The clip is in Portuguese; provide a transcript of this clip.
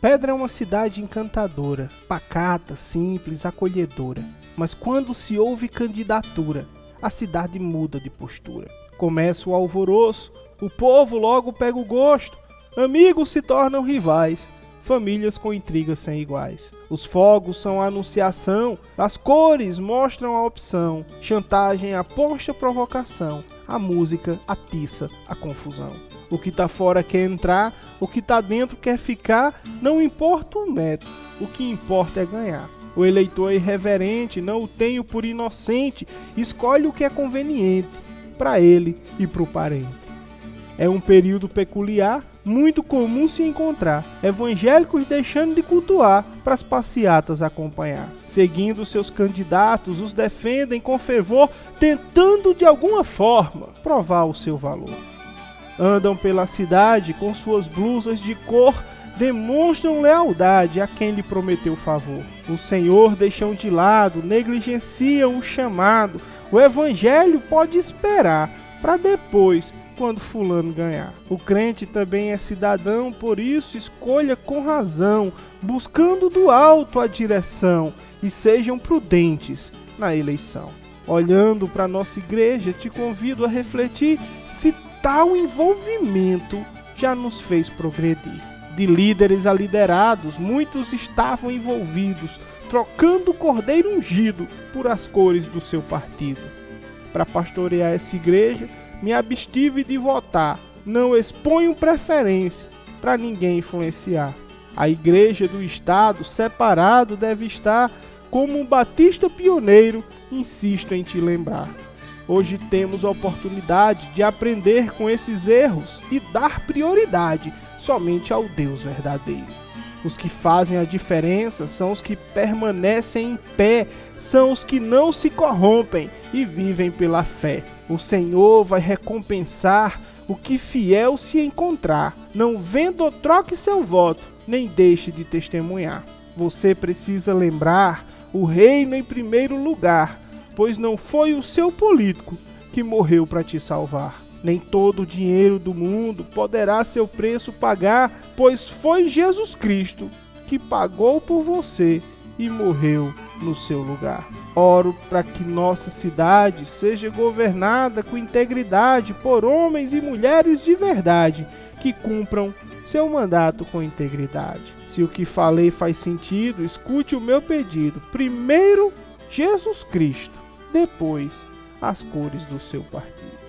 Pedra é uma cidade encantadora, pacata, simples, acolhedora. Mas quando se ouve candidatura, a cidade muda de postura. Começa o alvoroço, o povo logo pega o gosto, amigos se tornam rivais, famílias com intrigas sem iguais. Os fogos são a anunciação, as cores mostram a opção, chantagem aposta provocação, a música atiça a confusão. O que tá fora quer entrar, o que tá dentro quer ficar, não importa o método, o que importa é ganhar. O eleitor é irreverente, não o tenho por inocente, escolhe o que é conveniente para ele e para o parente. É um período peculiar, muito comum se encontrar evangélicos deixando de cultuar para as passeatas acompanhar. Seguindo seus candidatos, os defendem com fervor, tentando de alguma forma provar o seu valor andam pela cidade com suas blusas de cor, demonstram lealdade a quem lhe prometeu favor. O Senhor deixam de lado, negligenciam o chamado. O evangelho pode esperar para depois, quando fulano ganhar. O crente também é cidadão, por isso escolha com razão, buscando do alto a direção e sejam prudentes na eleição. Olhando para nossa igreja, te convido a refletir se tal envolvimento já nos fez progredir. De líderes a liderados, muitos estavam envolvidos, trocando o cordeiro ungido por as cores do seu partido. Para pastorear essa igreja, me abstive de votar, não exponho preferência para ninguém influenciar. A igreja do Estado, separado, deve estar como um batista pioneiro, insisto em te lembrar. Hoje temos a oportunidade de aprender com esses erros e dar prioridade somente ao Deus verdadeiro. Os que fazem a diferença são os que permanecem em pé, são os que não se corrompem e vivem pela fé. O Senhor vai recompensar o que fiel se encontrar. Não venda ou troque seu voto, nem deixe de testemunhar. Você precisa lembrar o reino em primeiro lugar pois não foi o seu político que morreu para te salvar. Nem todo o dinheiro do mundo poderá seu preço pagar, pois foi Jesus Cristo que pagou por você e morreu no seu lugar. Oro para que nossa cidade seja governada com integridade por homens e mulheres de verdade que cumpram seu mandato com integridade. Se o que falei faz sentido, escute o meu pedido. Primeiro, Jesus Cristo depois as cores do seu partido.